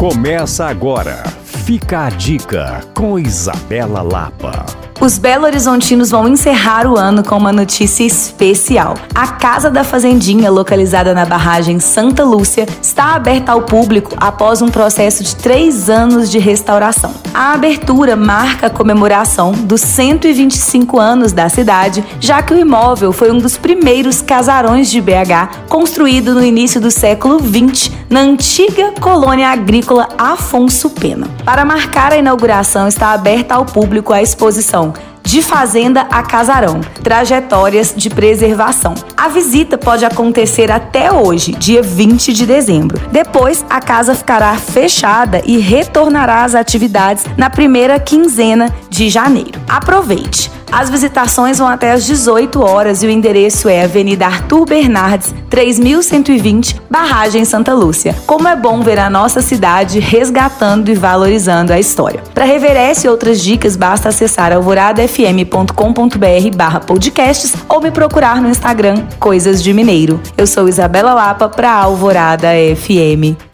Começa agora. Fica a dica com Isabela Lapa. Os Belo Horizontinos vão encerrar o ano com uma notícia especial. A Casa da Fazendinha, localizada na barragem Santa Lúcia, está aberta ao público após um processo de três anos de restauração. A abertura marca a comemoração dos 125 anos da cidade, já que o imóvel foi um dos primeiros casarões de BH construído no início do século XX na antiga colônia agrícola Afonso Pena. Para marcar a inauguração, está aberta ao público a exposição de Fazenda a Casarão Trajetórias de Preservação. A visita pode acontecer até hoje, dia 20 de dezembro. Depois, a casa ficará fechada e retornará às atividades na primeira quinzena de janeiro. Aproveite! As visitações vão até às 18 horas e o endereço é Avenida Arthur Bernardes, 3120, Barragem Santa Lúcia. Como é bom ver a nossa cidade resgatando e valorizando a história. Para rever essa e outras dicas, basta acessar alvoradafm.com.br podcasts ou me procurar no Instagram Coisas de Mineiro. Eu sou Isabela Lapa para Alvorada FM.